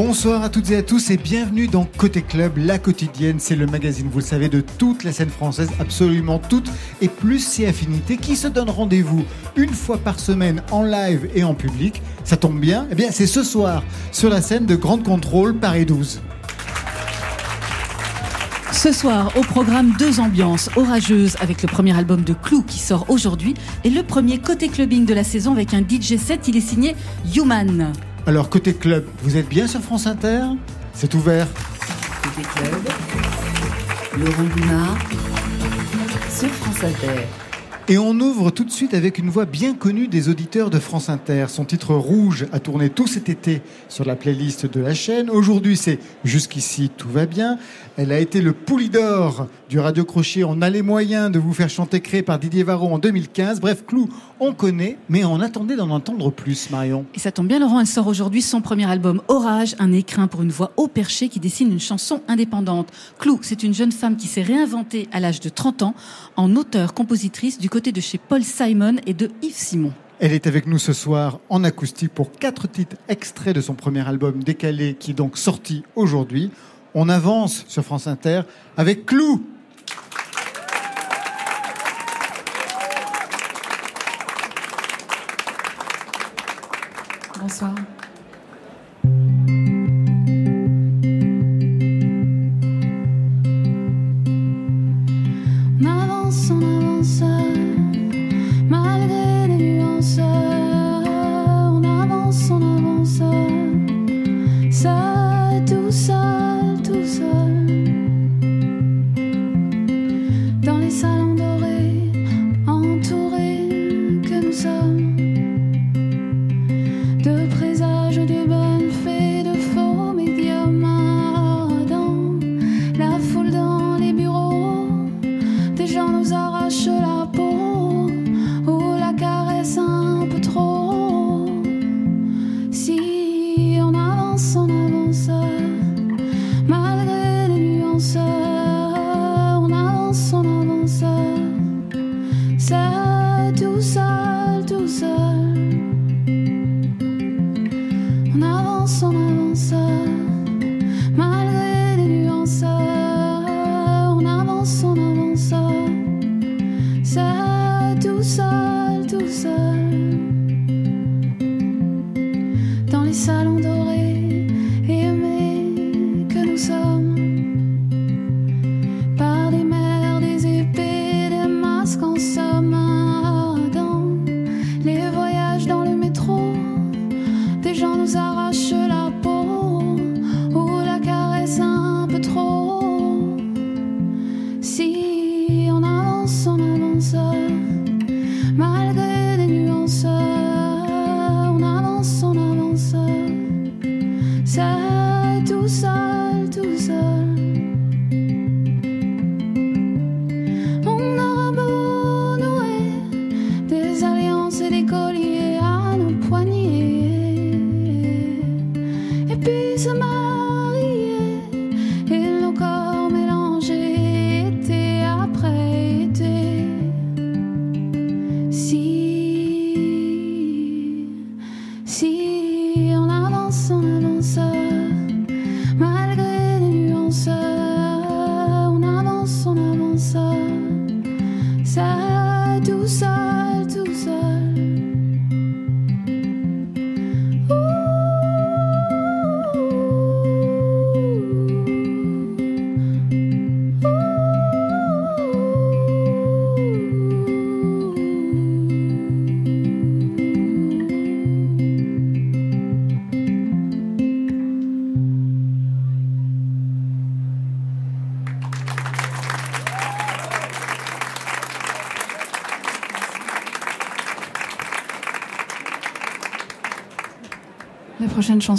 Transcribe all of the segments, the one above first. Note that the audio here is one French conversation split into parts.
Bonsoir à toutes et à tous et bienvenue dans Côté Club, la quotidienne. C'est le magazine, vous le savez, de toute la scène française, absolument toute, et plus si affinités, qui se donnent rendez-vous une fois par semaine en live et en public. Ça tombe bien, eh bien c'est ce soir sur la scène de Grande Contrôle Paris 12. Ce soir, au programme deux ambiances orageuses avec le premier album de Clou qui sort aujourd'hui et le premier côté clubbing de la saison avec un DJ set. Il est signé Human. Alors, côté club, vous êtes bien sur France Inter? C'est ouvert. Côté club, Laurent Gounard, sur France Inter. Et on ouvre tout de suite avec une voix bien connue des auditeurs de France Inter. Son titre Rouge a tourné tout cet été sur la playlist de la chaîne. Aujourd'hui, c'est Jusqu'ici, tout va bien. Elle a été le poulidor du Radio Crochet. On a les moyens de vous faire chanter créé par Didier Varro en 2015. Bref, Clou, on connaît, mais on attendait d'en entendre plus, Marion. Et ça tombe bien, Laurent, elle sort aujourd'hui son premier album Orage, un écrin pour une voix au perché qui dessine une chanson indépendante. Clou, c'est une jeune femme qui s'est réinventée à l'âge de 30 ans en auteur-compositrice du côté de chez Paul Simon et de Yves Simon. Elle est avec nous ce soir en acoustique pour quatre titres extraits de son premier album Décalé qui est donc sorti aujourd'hui. On avance sur France Inter avec Clou. Bonsoir. Des gens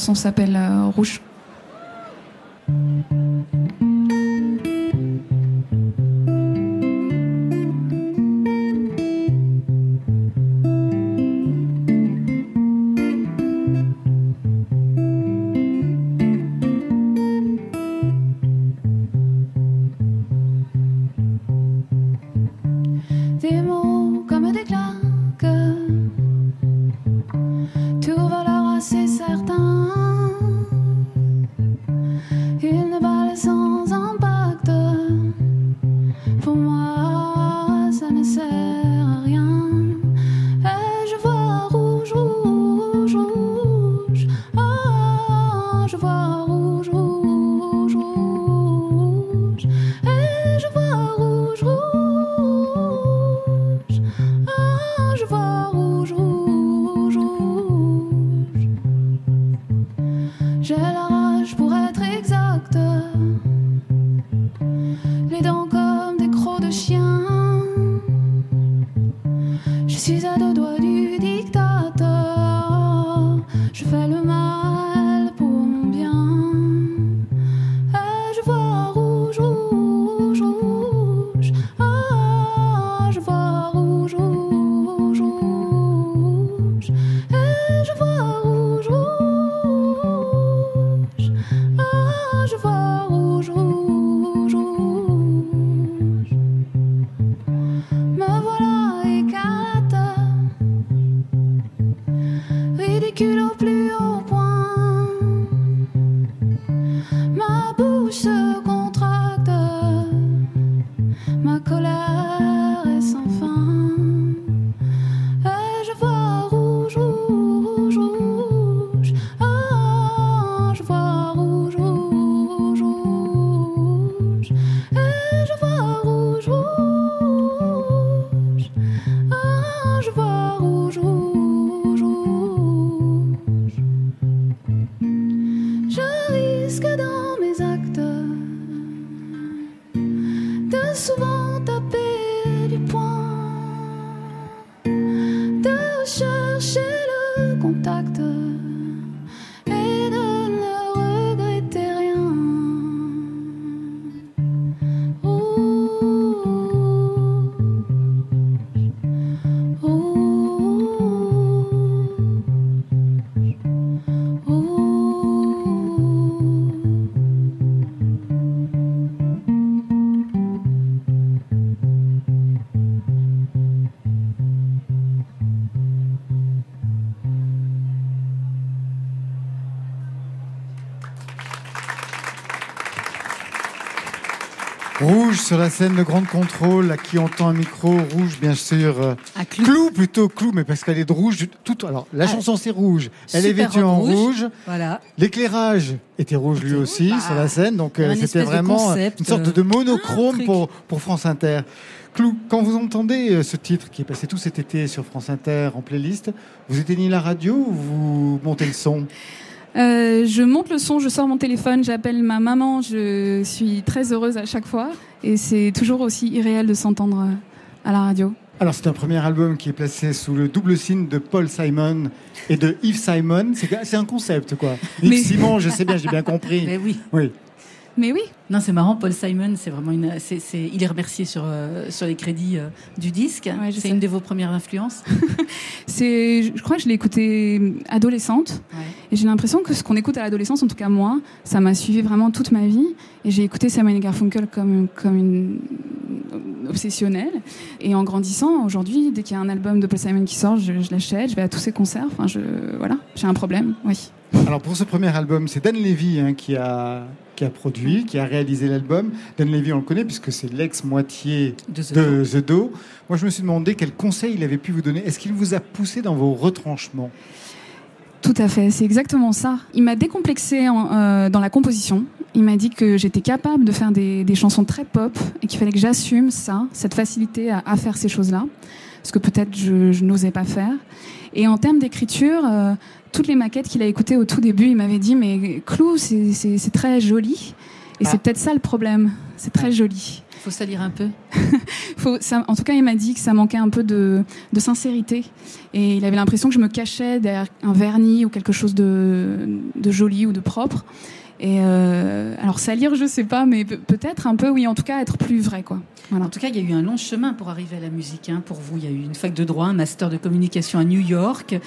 chanson s'appelle euh, Rouge. La scène de Grande Contrôle, à qui entend un micro rouge, bien sûr. À Clou. Clou plutôt, Clou, mais parce qu'elle est de rouge. Tout, alors, la Ah, chanson c'est rouge. Elle est vêtue en rouge. rouge. Voilà. L'éclairage était rouge lui aussi sur Bah, la scène, donc euh, c'était vraiment euh, une sorte euh, de monochrome pour, pour France Inter. Clou, quand vous entendez ce titre qui est passé tout cet été sur France Inter en playlist, vous éteignez la radio ou vous montez le son? Euh, je monte le son, je sors mon téléphone, j'appelle ma maman, je suis très heureuse à chaque fois. Et c'est toujours aussi irréel de s'entendre euh, à la radio. Alors c'est un premier album qui est placé sous le double signe de Paul Simon et de Yves Simon. C'est c'est un concept quoi. Yves Mais- Simon, je sais bien, j'ai bien compris. Mais oui. Oui. Mais oui, Non, c'est marrant. Paul Simon, c'est vraiment une. il est remercié sur euh, sur les crédits euh, du disque. Ouais, c'est une de vos premières influences. c'est, je crois que je l'ai écouté adolescente. Ouais. Et j'ai l'impression que ce qu'on écoute à l'adolescence, en tout cas moi, ça m'a suivi vraiment toute ma vie. Et j'ai écouté Simon Garfunkel comme, comme une obsessionnelle. Et en grandissant, aujourd'hui, dès qu'il y a un album de Paul Simon qui sort, je, je l'achète, je vais à tous ses concerts. Enfin, je, voilà, j'ai un problème, oui. Alors pour ce premier album, c'est Dan Levy hein, qui a qui a produit, qui a réalisé l'album. Dan Levy, on le connaît puisque c'est l'ex-moitié De The de The Do. Moi, je me suis demandé quel conseil il avait pu vous donner. Est-ce qu'il vous a poussé dans vos retranchements? Tout à fait, c'est exactement ça. Il m'a décomplexé en- euh, dans la composition. Il m'a dit que j'étais capable de faire des, des chansons très pop et qu'il fallait que j'assume ça, cette facilité à, à faire ces choses-là, ce que peut-être je, je n'osais pas faire. Et en termes d'écriture, euh, toutes les maquettes qu'il a écoutées au tout début, il m'avait dit mais Clou, c'est- très joli. Et Ah. c'est peut-être ça le problème. C'est très joli. faut salir un peu. Faut, ça- en tout cas, il m'a dit que ça manquait un peu de, de sincérité. Et il avait l'impression que je me cachais derrière un vernis ou quelque chose de, de joli ou de propre. Et euh, alors, salir, je sais pas, mais pe- peut-être un peu, oui, en tout cas, être plus vrai, quoi. Voilà. En tout cas, il y a eu un long chemin pour arriver à la musique. hein, pour vous, il y a eu une fac de droit, un master de communication à New York.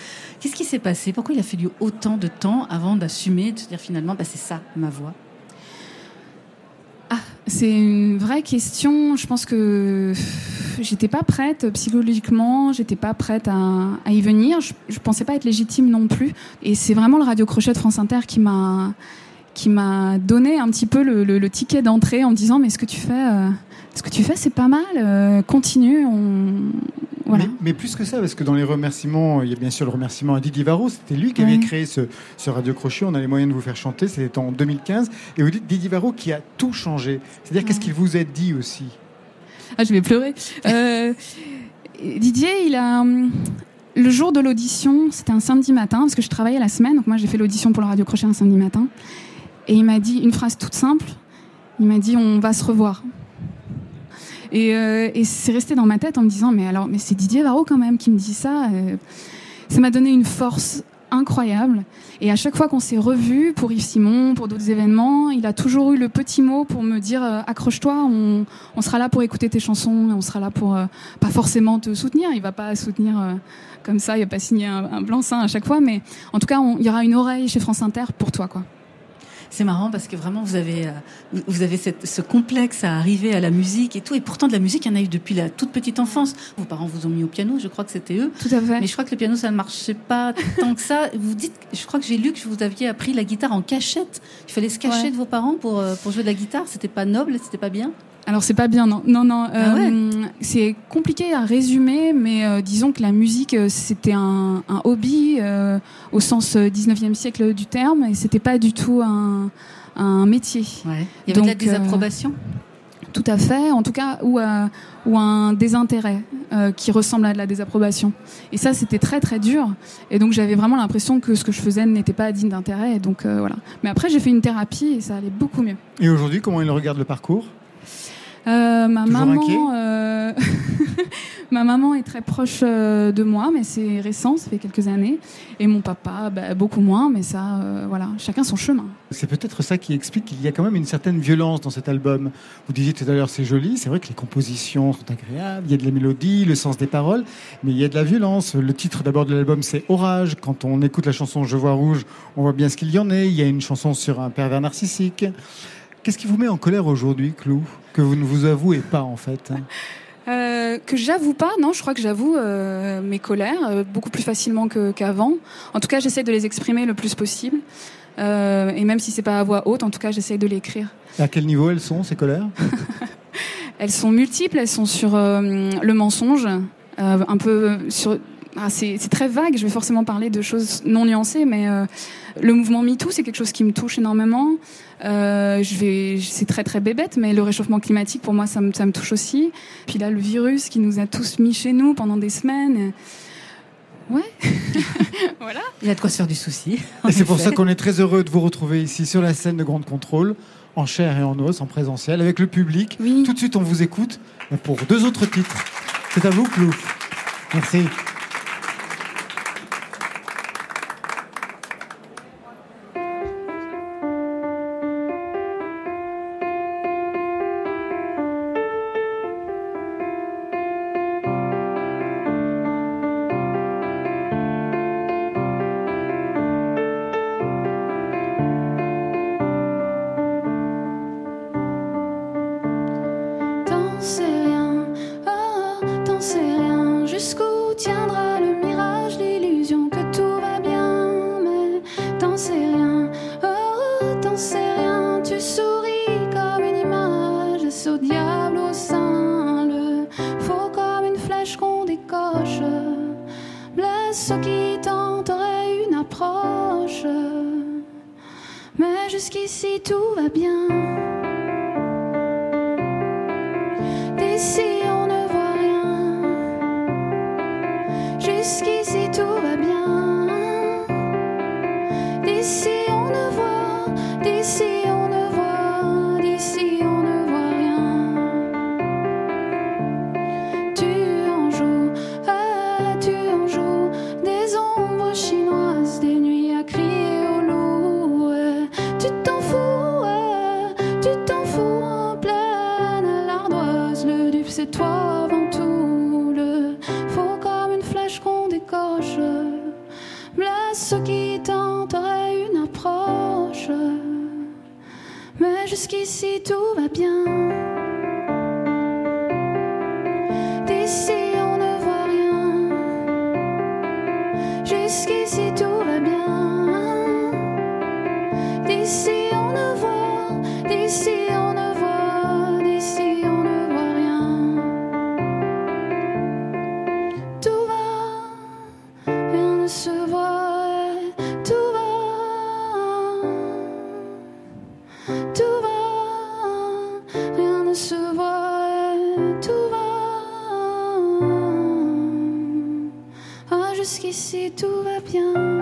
Qu'est-ce qui s'est passé? Pourquoi il a fallu autant de temps avant d'assumer, de se dire finalement, bah, c'est ça ma voix? C'est une vraie question. Je pense que j'étais pas prête psychologiquement, j'étais pas prête à, à y venir. Je, je pensais pas être légitime non plus. Et c'est vraiment le radio crochet de France Inter qui m'a qui m'a donné un petit peu le, le- le ticket d'entrée en me disant mais ce que tu fais, euh, ce que tu fais, c'est pas mal. euh, continue. On voilà. Mais, mais plus que ça, parce que dans les remerciements, il y a bien sûr le remerciement à Didier Varro. C'était lui qui avait créé ce, ce Radio Crochet. On a les moyens de vous faire chanter. C'était en 2015. Et vous dites Didier Varro qui a tout changé. C'est-à-dire, qu'est-ce qu'il vous a dit aussi? Ah, je vais pleurer. Euh, Didier, il a. hum, Le jour de l'audition, c'était un samedi matin, parce que je travaillais la semaine, donc moi j'ai fait l'audition pour le Radio Crochet un samedi matin. Et il m'a dit une phrase toute simple il m'a dit on va se revoir. Et, euh, et c'est resté dans ma tête en me disant mais alors, mais c'est Didier Varro quand même qui me dit ça. euh, ça m'a donné une force incroyable. Et à chaque fois qu'on s'est revus pour Yves Simon, pour d'autres événements, il a toujours eu le petit mot pour me dire euh, accroche-toi, on, sera là pour écouter tes chansons, on sera là pour pas forcément te soutenir. Il va pas soutenir comme ça, il va pas signer un, blanc-seing à chaque fois, mais en tout cas, il y aura une oreille chez France Inter pour toi, quoi. C'est marrant parce que vraiment vous avez euh, vous avez cette, ce complexe à arriver à la musique et tout et pourtant de la musique il y en a eu depuis la toute petite enfance. Vos parents vous ont mis au piano, je crois que c'était eux. Tout à fait. Mais je crois que le piano ça ne marchait pas tant que ça. Vous dites, je crois que j'ai lu que vous aviez appris la guitare en cachette. Il fallait se cacher Ouais. de vos parents pour euh, pour jouer de la guitare. C'était pas noble, c'était pas bien. Alors c'est pas bien, non, non, non. Ah euh, C'est compliqué à résumer, mais euh, disons que la musique euh, c'était un, un hobby euh, au sens euh, 19e siècle du terme, et c'était pas du tout un, un métier. Ouais. Il y avait de la Donc, euh, désapprobation? Tout à fait, en tout cas, ou, euh, ou un désintérêt euh, qui ressemble à de la désapprobation. Et ça, c'était très très dur. Et donc j'avais vraiment l'impression que ce que je faisais n'était pas digne d'intérêt. Et donc euh, voilà. Mais après, j'ai fait une thérapie et ça allait beaucoup mieux. Et aujourd'hui, comment il regarde le parcours? Euh, ma Toujours maman, euh, ma maman est très proche euh, de moi, mais c'est récent, ça fait quelques années. Et mon papa, bah, beaucoup moins, mais ça, voilà, chacun son chemin. C'est peut-être ça qui explique qu'il y a quand même une certaine violence dans cet album. Vous disiez tout à l'heure, c'est joli, c'est vrai que les compositions sont agréables, il y a de la mélodie, le sens des paroles, mais il y a de la violence. Le titre d'abord de l'album, c'est Orage. Quand on écoute la chanson Je vois rouge, on voit bien ce qu'il y en est. Il y a une chanson sur un pervers narcissique. Qu'est-ce qui vous met en colère aujourd'hui, Clou Que vous ne vous avouez pas, en fait. hein Euh, que j'avoue pas, non, je crois que j'avoue euh, mes colères euh, beaucoup plus facilement qu'avant. En tout cas, j'essaie de les exprimer le plus possible. Et même si c'est pas à voix haute, en tout cas, j'essaie de l'écrire. À quel niveau elles sont, ces colères Elles sont multiples, elles sont sur le mensonge, un peu sur. Ah, c'est très vague, je vais forcément parler de choses non nuancées, mais euh, le mouvement MeToo, c'est quelque chose qui me touche énormément. Euh, je vais, c'est très très bébête, mais le réchauffement climatique, pour moi, ça me, ça me touche aussi. Puis là, le virus qui nous a tous mis chez nous pendant des semaines. Ouais. voilà. Il y a de quoi se faire du souci. c'est pour ça qu'on est très heureux de vous retrouver ici sur la scène de Grande Contrôle, en chair et en os, en présentiel, avec le public. Oui. Tout de suite, on vous écoute pour deux autres titres. C'est à vous, Clou. Merci. Sais rien, oh, t'en sais rien. Jusqu'où tiendra le mirage, l'illusion que tout va bien. Mais t'en sais rien, oh, t'en sais rien. Tu souris comme une image, est-ce au diable au sein. Le faux comme une flèche qu'on décoche. Blesse ceux qui tenteraient une approche. Mais jusqu'ici tout va bien. tout va, rien ne se voit, tout va. Ah, jusqu'ici tout va bien.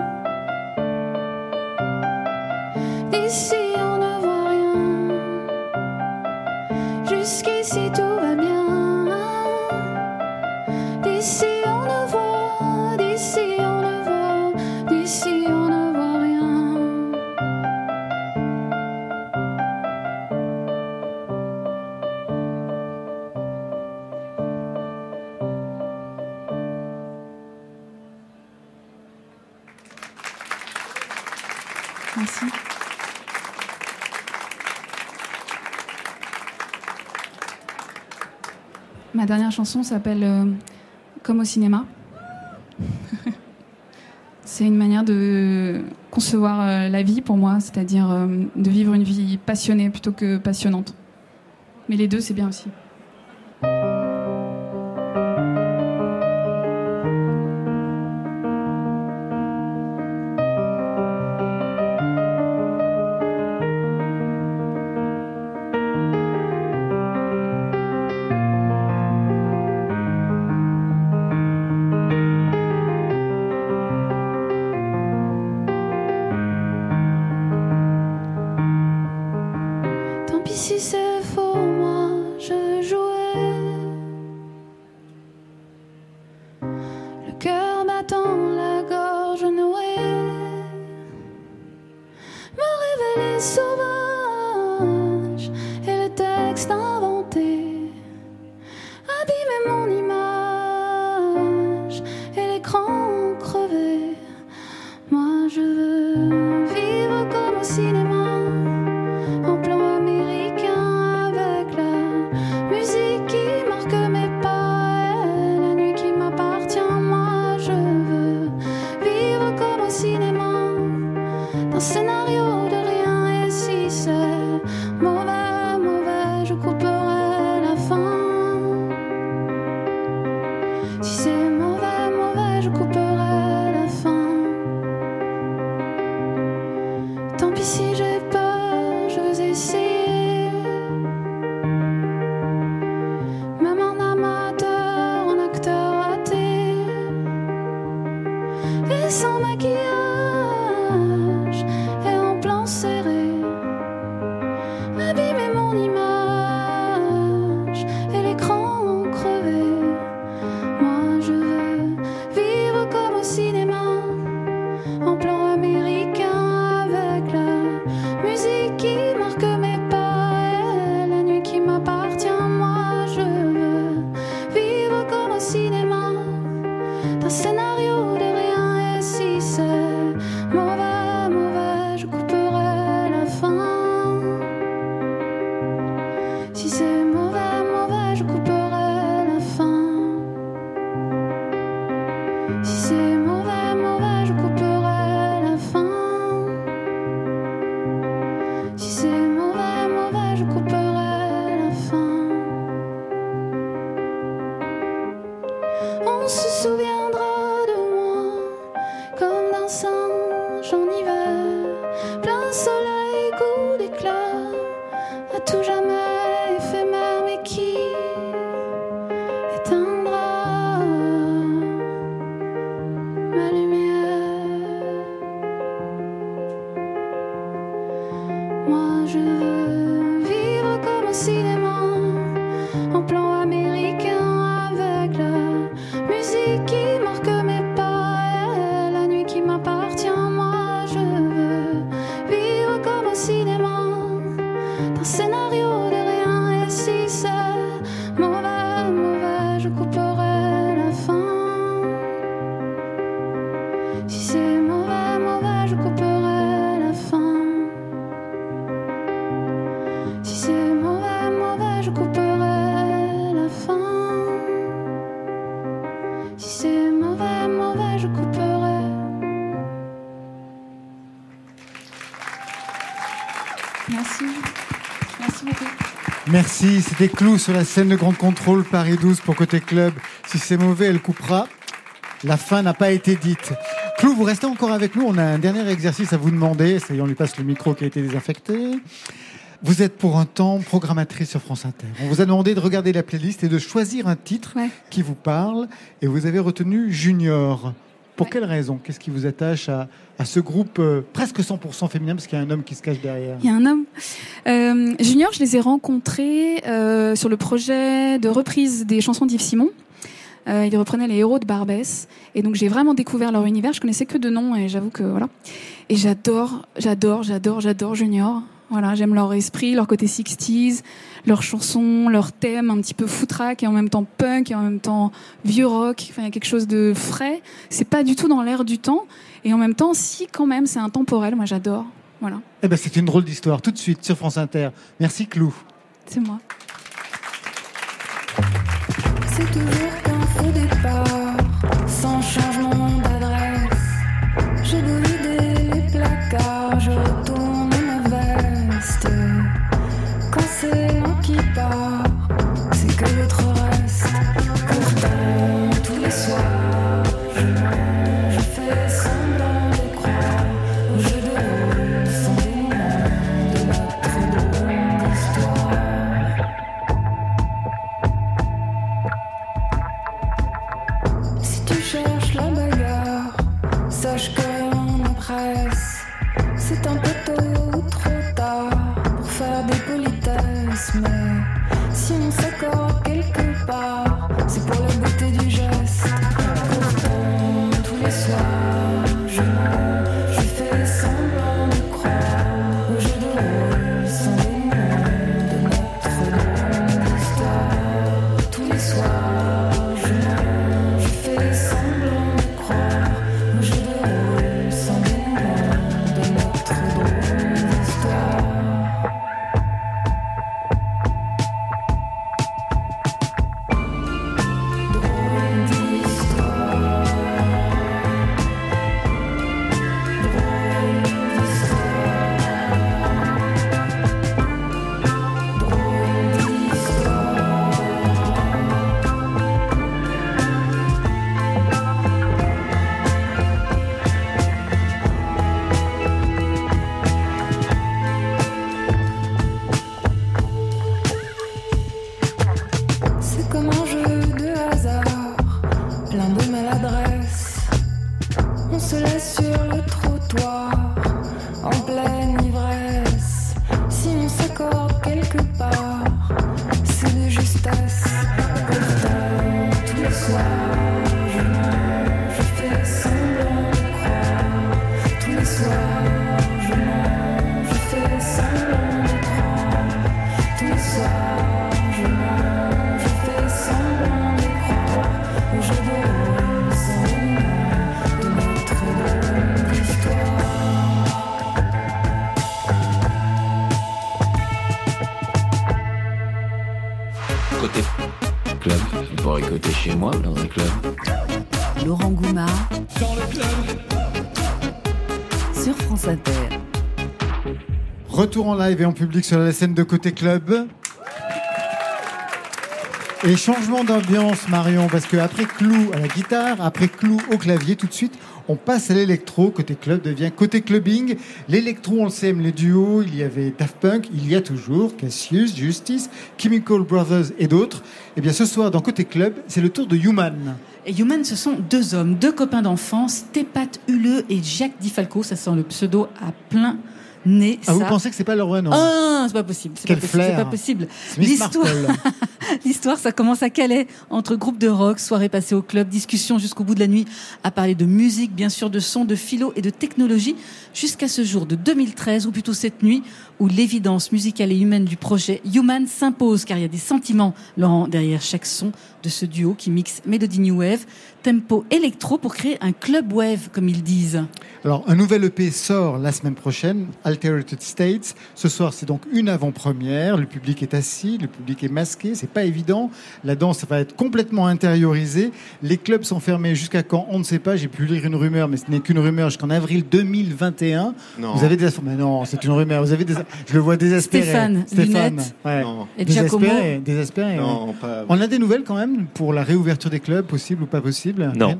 dernière chanson s'appelle euh, Comme au cinéma. c'est une manière de concevoir euh, la vie pour moi, c'est-à-dire euh, de vivre une vie passionnée plutôt que passionnante. Mais les deux, c'est bien aussi. texte inventé, abîmé mon Merci, c'était Clou sur la scène de Grand Contrôle Paris 12 pour Côté Club. Si c'est mauvais, elle coupera. La fin n'a pas été dite. Clou, vous restez encore avec nous. On a un dernier exercice à vous demander. Ça y est, on lui passe le micro qui a été désinfecté. Vous êtes pour un temps programmatrice sur France Inter. On vous a demandé de regarder la playlist et de choisir un titre Ouais. qui vous parle. Et vous avez retenu Junior. Pour Ouais. quelle raison? Qu'est-ce qui vous attache à, à ce groupe euh, presque 100% féminin? Parce qu'il y a un homme qui se cache derrière. Il y a un homme. Euh, Junior, je les ai rencontrés euh, sur le projet de reprise des chansons d'Yves Simon. Euh, ils reprenaient les héros de Barbès. Et donc j'ai vraiment découvert leur univers. Je connaissais que de nom et j'avoue que voilà. Et j'adore, j'adore, j'adore, j'adore Junior. Voilà, j'aime leur esprit, leur côté 60s, leurs chansons, leurs thèmes un petit peu footrack et en même temps punk et en même temps vieux rock. Enfin, il y a quelque chose de frais. C'est pas du tout dans l'air du temps. Et en même temps, si quand même, c'est intemporel. Moi, j'adore. Voilà, Eh ben, c'est une drôle d'histoire. Tout de suite sur France Inter. Merci Clou. c'est moi. C'est toujours qu'un faux départ, moi dans un club. Laurent Goumard sur France Inter. Retour en live et en public sur la scène de Côté Club. Et changement d'ambiance, Marion, parce que après Clou à la guitare, après Clou au clavier, tout de suite, on passe à l'électro. Côté club devient côté clubbing. L'électro, on le sait, les duos. Il y avait Daft Punk, il y a toujours Cassius, Justice, Chemical Brothers et d'autres. Et bien ce soir, dans Côté club, c'est le tour de Human. Et Human, ce sont deux hommes, deux copains d'enfance, Tepat Huleux et Jacques Di Falco. Ça sent le pseudo à plein nez. Ah, vous pensez que c'est pas leur vrai nom Ah, c'est pas possible. C'est pas pas possible. L'histoire, l'histoire, ça commence à Calais, entre groupes de rock, soirée passée au club, discussion jusqu'au bout de la nuit, à parler de musique, bien sûr, de son, de philo et de technologie, jusqu'à ce jour de 2013, ou plutôt cette nuit, où l'évidence musicale et humaine du projet Human s'impose, car il y a des sentiments, Laurent, derrière chaque son de ce duo qui mixe Melody New Wave, tempo électro pour créer un club wave, comme ils disent. Alors, un nouvel EP sort la semaine prochaine, Alterated States. Ce soir, c'est donc une avant-première. Le public est assis, le public est masqué, c'est pas évident. La danse va être complètement intériorisée. Les clubs sont fermés jusqu'à quand? On ne sait pas. J'ai pu lire une rumeur, mais ce n'est qu'une rumeur jusqu'en avril 2021. Non. Vous avez des mais non, c'est une rumeur. Vous avez des, je le vois désespéré. Stéphane, ouais. Non. Et Giacomo. désespéré, ouais. Non, pas. On a des nouvelles quand même? Pour la réouverture des clubs, possible ou pas possible Non.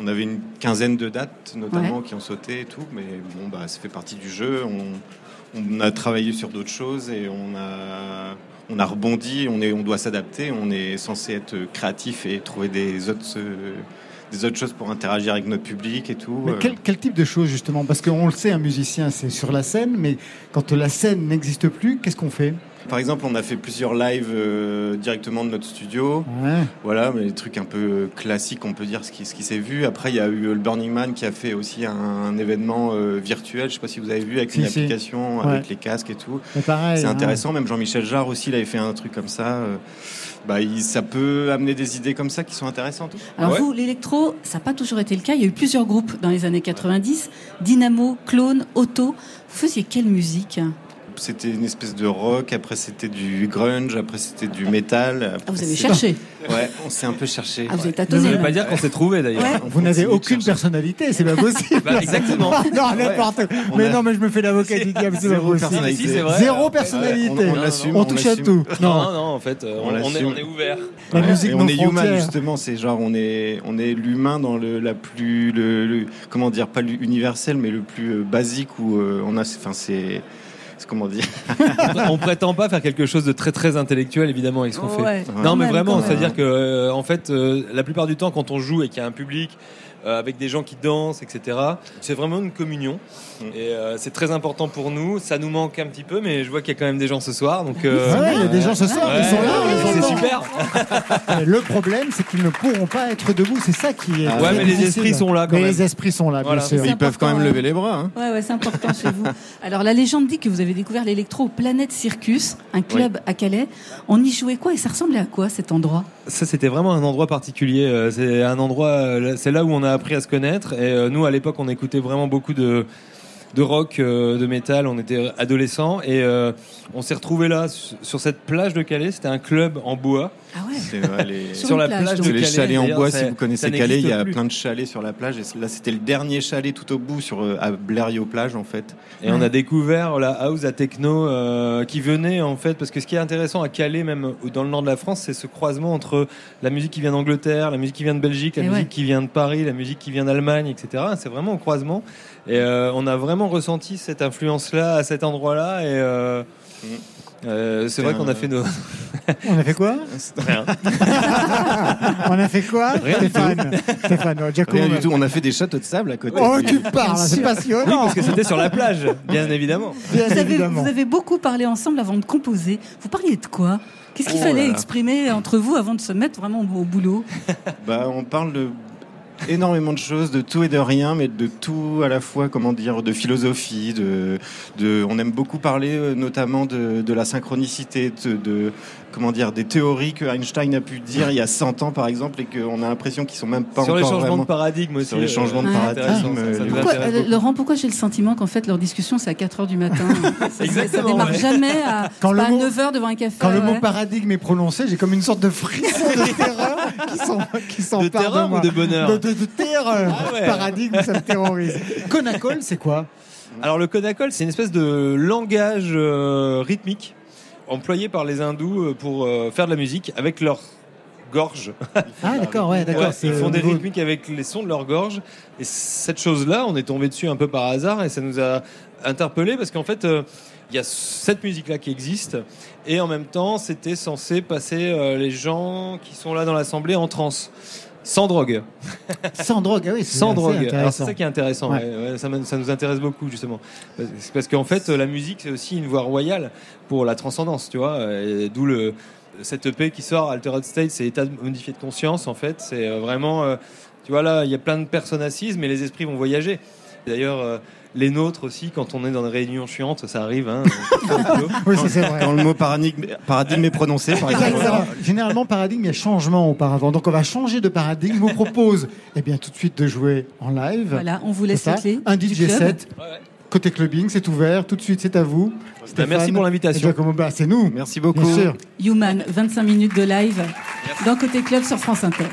On avait une quinzaine de dates, notamment, qui ont sauté et tout, mais bon, bah, ça fait partie du jeu. On, on a travaillé sur d'autres choses et on a, on a rebondi. On, est, on doit s'adapter. On est censé être créatif et trouver des autres, euh, des autres choses pour interagir avec notre public et tout. Mais Euh, quel, quel type de choses justement? Parce qu'on le sait, un musicien, c'est sur la scène, mais quand la scène n'existe plus, qu'est-ce qu'on fait? Par exemple, on a fait plusieurs lives euh, directement de notre studio. Ouais. Voilà, mais des trucs un peu classiques, on peut dire, ce qui, ce qui s'est vu. Après, il y a eu euh, le Burning Man qui a fait aussi un, un événement euh, virtuel, je sais pas si vous avez vu, avec Si, une si. application, Ouais. avec les casques et tout. C'est hein. intéressant, même Jean-Michel Jarre aussi, il avait fait un truc comme ça. euh, Bah, il- ça peut amener des idées comme ça qui sont intéressantes. Alors Ouais. vous, l'électro, ça n'a pas toujours été le cas. Il y a eu plusieurs groupes dans les années 90. Dynamo, Clone, Auto. Vous faisiez quelle musique? C'était une espèce de rock, après c'était du grunge, après c'était du métal. Ah, Vous avez cherché. Ouais, on s'est un peu cherché. Ah, vous avez ouais. Ça tâtonné. veut là. pas dire qu'on s'est trouvé d'ailleurs. Ouais. Vous n'avez aucune personnalité, c'est pas possible. Bah, exactement. non, n'importe. Mais a- non, mais je me fais l'avocat du diable, c'est pas Zéro possible. personnalité. Si, c'est vrai. Zéro personnalité. Ouais, on- on on, l'assume, on touche à tout. Non, Non, non, en fait, euh, On on, on est, l'assume. on est ouvert. la Ouais. musique Et on est human frontière. justement, c'est genre on est on est l'humain dans le la plus le, le- comment dire pas l'universel mais le plus euh, basique où euh, on a enfin c'est comment dire on prétend pas faire quelque chose de très très intellectuel évidemment avec ce qu'on fait. Ouais. Ouais. Non, mais vraiment, c'est-à-dire que, euh, en fait, euh, la plupart du temps, quand on joue et qu'il y a un public avec des gens qui dansent, etc., c'est vraiment une communion. Mm. Et euh, c'est très important pour nous. Ça nous manque un petit peu, mais je vois qu'il y a quand même des gens ce soir. Donc, euh, Ouais, il y a des gens ce soir, ils sont là, ouais, c'est super. Le problème, c'est qu'ils ne pourront pas être debout. C'est ça qui est. Ah ouais, mais les esprits sont là quand Mais même. les esprits sont là, Voilà. bien sûr. Ils peuvent quand même important, lever les bras hein. Ouais, ouais, c'est important chez vous. Alors, la légende dit que vous avez découvert l'électro au Planète Circus, un club à Calais. On y jouait quoi et ça ressemblait à quoi cet endroit? Ça, c'était vraiment un endroit particulier. Euh, C'est un endroit, euh, c'est là où on a appris à se connaître. Et euh, nous, à l'époque, on écoutait vraiment beaucoup de de rock, de métal. On était adolescents et on s'est retrouvés là sur cette plage de Calais. C'était un club en bois. Ah ouais C'est vrai, les, Sur la plage, plage, donc. les Calais. chalets en bois si vous connaissez Calais il y a plus. plein de chalets sur la plage et là c'était le dernier chalet tout au bout sur euh, à Blériot plage en fait Et on a découvert la house à techno euh, qui venait en fait parce que ce qui est intéressant à Calais même ou dans le nord de la France c'est ce croisement entre la musique qui vient d'Angleterre, la musique qui vient de Belgique, la Et musique ouais. qui vient de Paris, la musique qui vient d'Allemagne, etc. C'est vraiment au croisement et euh, on a vraiment ressenti cette influence là à cet endroit là et euh, Mm. Euh, c'est vrai qu'on a fait nos On a fait quoi rien. On a fait quoi Rien du Stéphane Stéphane, Giacomo. rien du tout on a fait des châteaux de sable à côté Oh, tu parles, c'est Oui, passionnant. parce que c'était sur la plage, bien évidemment. Bien vous avez, évidemment. vous avez beaucoup parlé ensemble avant de composer. Vous parliez de quoi? Qu'est-ce qu'il Oh fallait là exprimer entre vous avant de se mettre vraiment au, au boulot? Bah, on parle de énormément de choses, de tout et de rien, mais de tout à la fois, comment dire, de philosophie, de, on aime beaucoup parler euh, notamment de, la synchronicité, de- comment dire, des théories que Einstein a pu dire il y a 100 ans par exemple et qu'on a l'impression qu'ils sont même pas sur les encore changements vraiment... de paradigme aussi. Sur les changements de paradigme, ça, euh, ça les- Pourquoi, euh. Laurent, pourquoi j'ai le sentiment qu'en fait leur discussion c'est à 4 heures du matin Ça- ça, Exactement, démarre ouais. jamais à, Quand le à mot- 9 heures devant un café. Quand le mot paradigme est prononcé, j'ai comme une sorte de frisson de terreur qui s'en- qui s'empare De terreur moi. ou de bonheur de, de- de terreur. Ah ouais. Paradigme, ça me terrorise. Conacol, c'est quoi? Alors le Konakol, c'est une espèce de langage euh, rythmique employé par les hindous euh, pour euh, faire de la musique avec leur gorge. Ah, d'accord, ouais, d'accord. Ouais, ils font des rythmiques avec les sons de leur gorge. Et cette chose-là, on est tombé dessus un peu par hasard et ça nous a interpellé parce qu'en fait, euh, il y a cette musique-là qui existe et en même temps, c'était censé passer euh, les gens qui sont là dans l'assemblée en transe. Sans drogue. Sans drogue, ah oui, Sans drogue. Alors c'est ça qui est intéressant. Ouais. ouais, ouais, ça, nous intéresse beaucoup justement. C'est parce qu'en fait, la musique c'est aussi une voie royale pour la transcendance, tu vois. D'où le cette EP qui sort, Altered State, c'est état modifié de conscience en fait. C'est euh, vraiment, euh, tu vois là, il y a plein de personnes assises, mais les esprits vont voyager. D'ailleurs, euh, les nôtres aussi, quand on est dans des réunions chiantes, ça arrive. Hein, Oui, c'est vrai. Quand le mot paradigme, paradigme est prononcé, par exemple. Généralement, paradigme, il y a changement auparavant. Donc, on va changer de paradigme. Je vous propose, eh bien, tout de suite de jouer en live. Voilà, on vous laisse ça clés. Un DJ set. Côté clubbing, c'est ouvert. Tout de suite, c'est à vous. Bah, merci pour l'invitation. Bah, c'est nous. Merci beaucoup. Bien sûr. Human, 25 minutes de live dans Côté Club sur France Inter.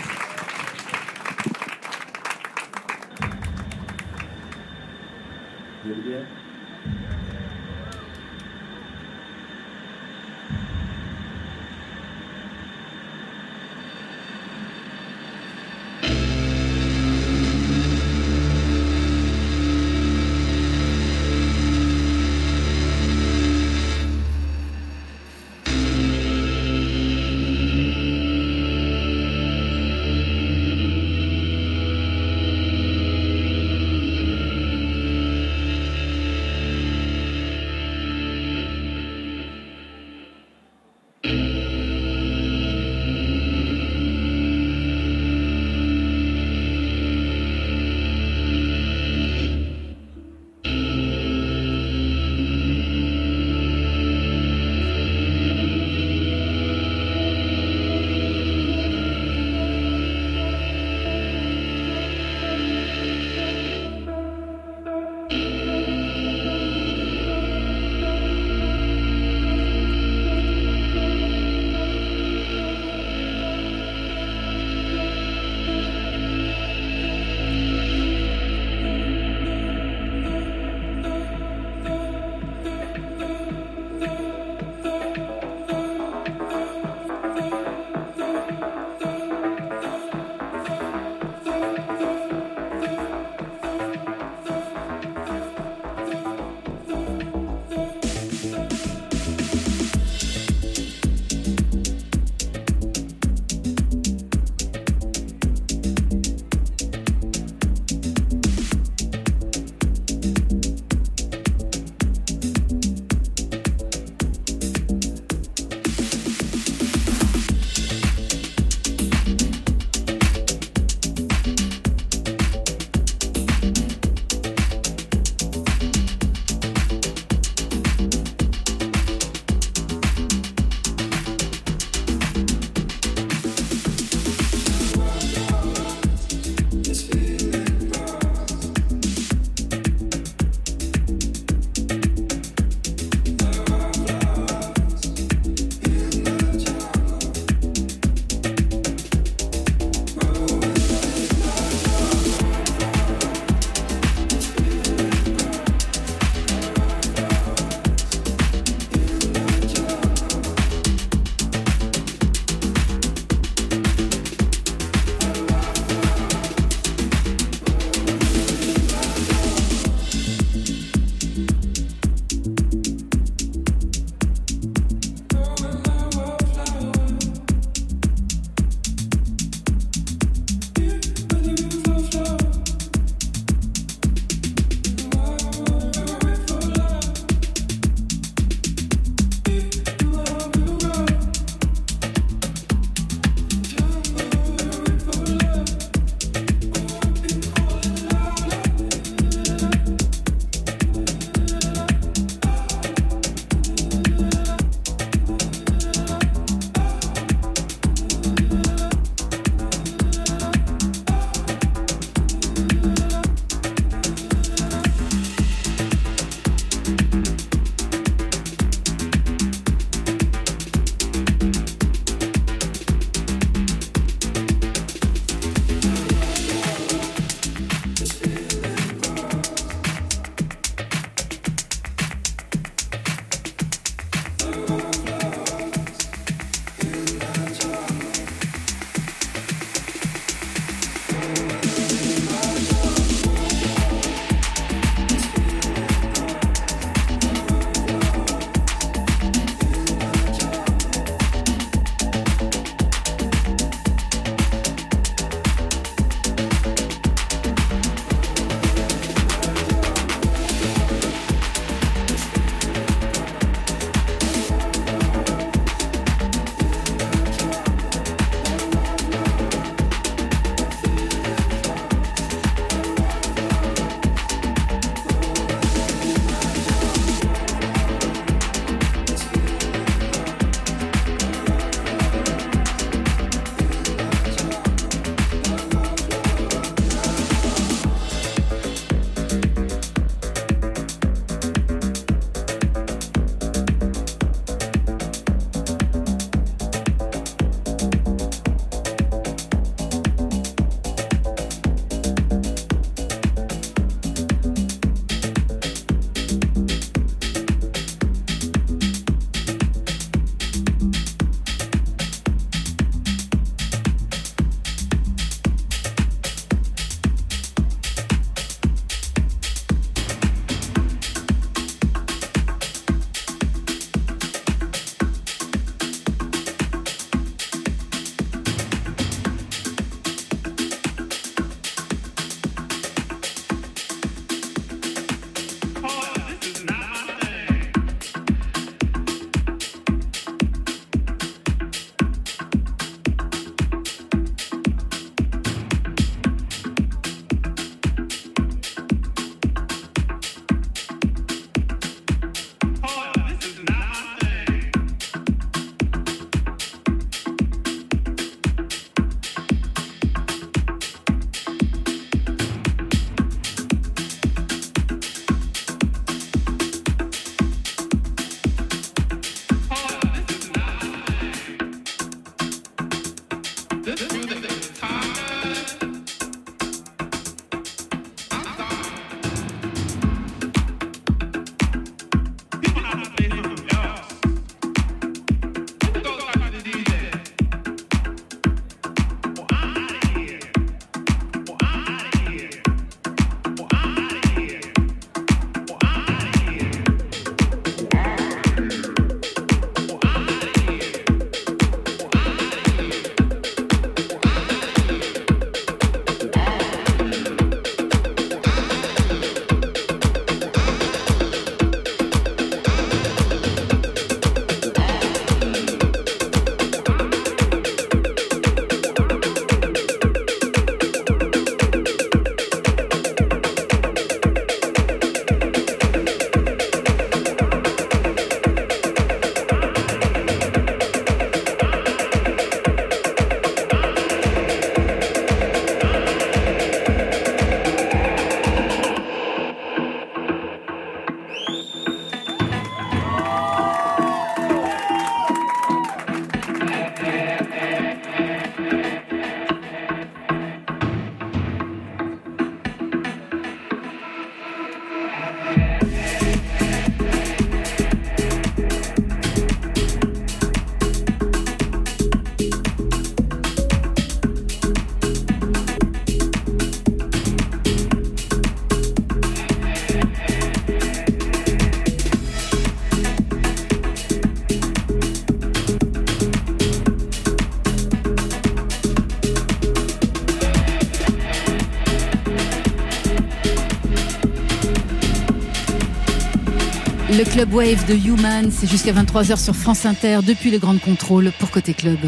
Le Club Wave de Human, c'est jusqu'à 23h sur France Inter depuis le Grand Contrôle pour Côté Club.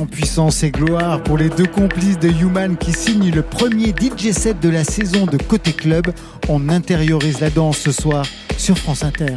En puissance et gloire pour les deux complices de Human qui signent le premier DJ set de la saison de Côté Club. On intériorise la danse ce soir sur France Inter.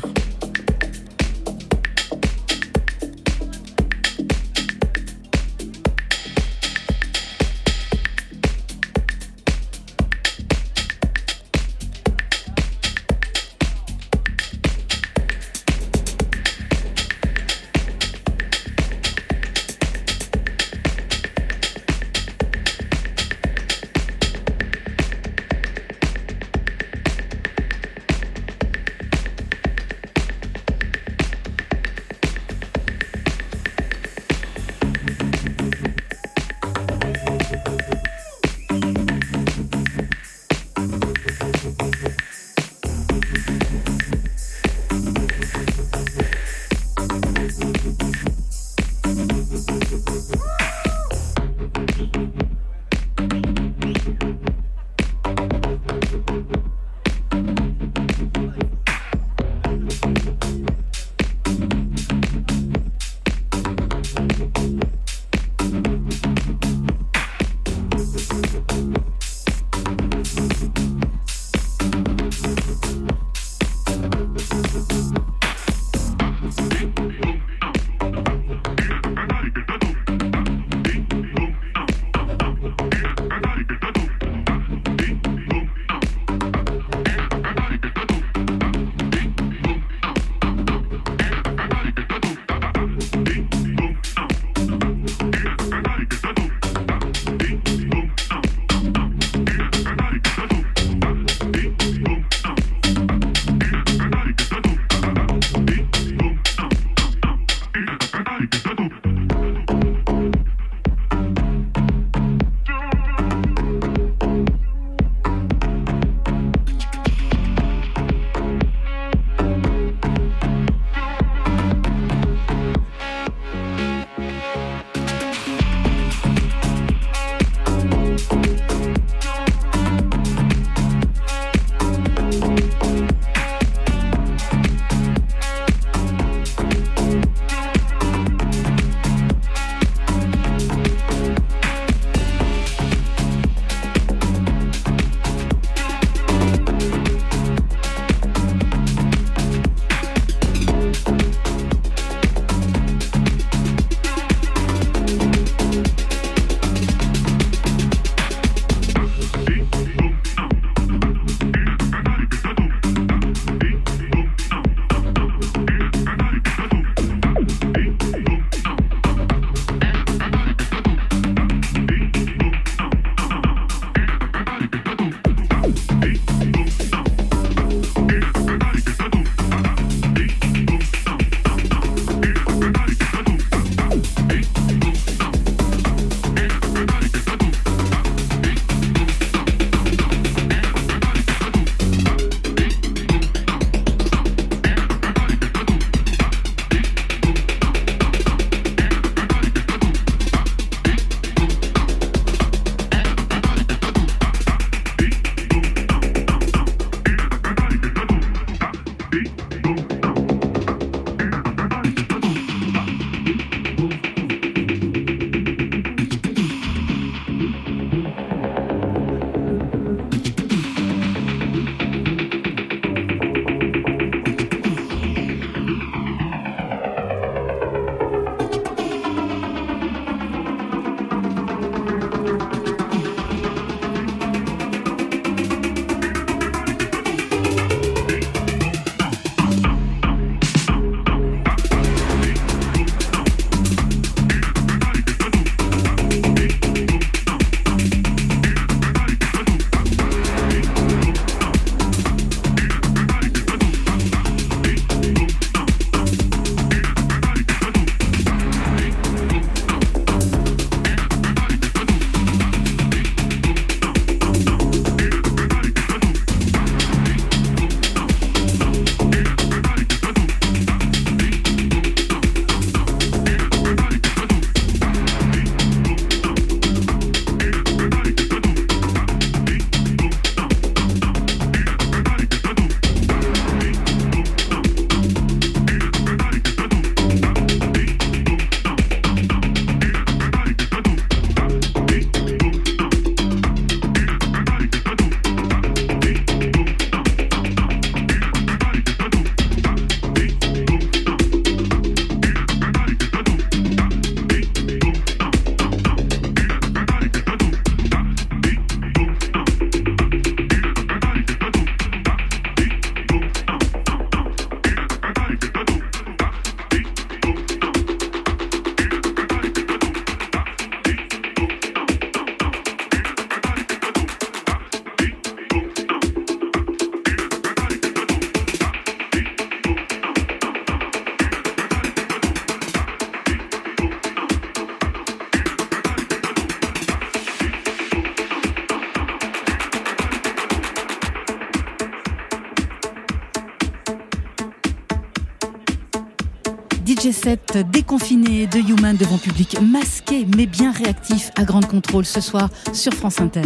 Ce soir sur France Inter.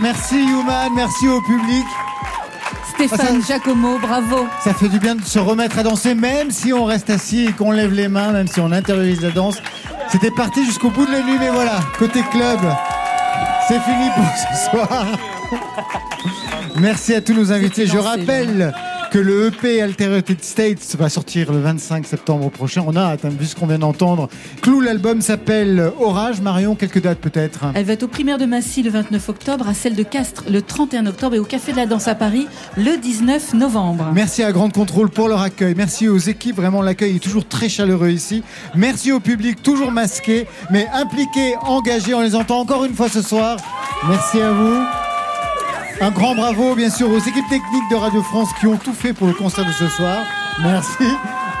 Merci Human, merci au public. Stéphane Giacomo, bravo. Ça fait du bien de se remettre à danser, même si on reste assis et qu'on lève les mains, même si on intériorise la danse. C'était parti jusqu'au bout de la nuit, mais voilà, côté club, c'est fini pour ce soir. Merci à tous nos invités. Je rappelle que le EP Altered States va sortir le 25 septembre prochain. On a hâte, hein, vu ce qu'on vient d'entendre. Clou, l'album s'appelle Orage. Marion, quelques dates peut-être Elle va être au primaire de Massy le 29 octobre, à celle de Castres le 31 octobre et au Café de la Danse à Paris le 19 novembre. Merci à Grande Contrôle pour leur accueil. Merci aux équipes. Vraiment, l'accueil est toujours très chaleureux ici. Merci au public, toujours masqué, mais impliqué, engagé. On les entend encore une fois ce soir. Merci à vous. Un grand bravo, bien sûr, aux équipes techniques de Radio France qui ont tout fait pour le concert de ce soir. Merci.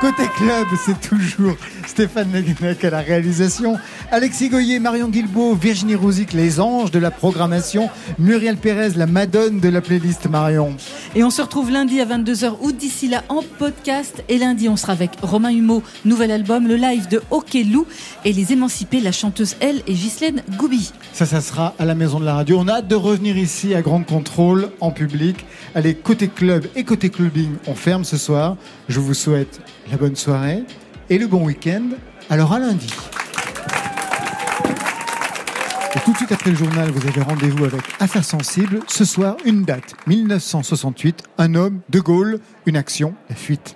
Côté club, c'est toujours Stéphane Leguenec à la réalisation, Alexis Goyer, Marion Guilbault, Virginie Rouzic, les anges de la programmation, Muriel Pérez, la madone de la playlist Marion. Et on se retrouve lundi à 22h ou d'ici là en podcast. Et lundi, on sera avec Romain Humeau, nouvel album, le live de Hockey Lou et les émancipés, la chanteuse Elle et Ghislaine Goubi. Ça, ça sera à la maison de la radio. On a hâte de revenir ici à Grande Contrôle en public. Allez, côté club et côté clubbing, on ferme ce soir. Je vous souhaite la bonne soirée et le bon week-end. Alors à lundi. Et tout de suite après le journal, vous avez rendez-vous avec Affaires sensibles. Ce soir, une date, 1968, un homme, De Gaulle, une action, la fuite.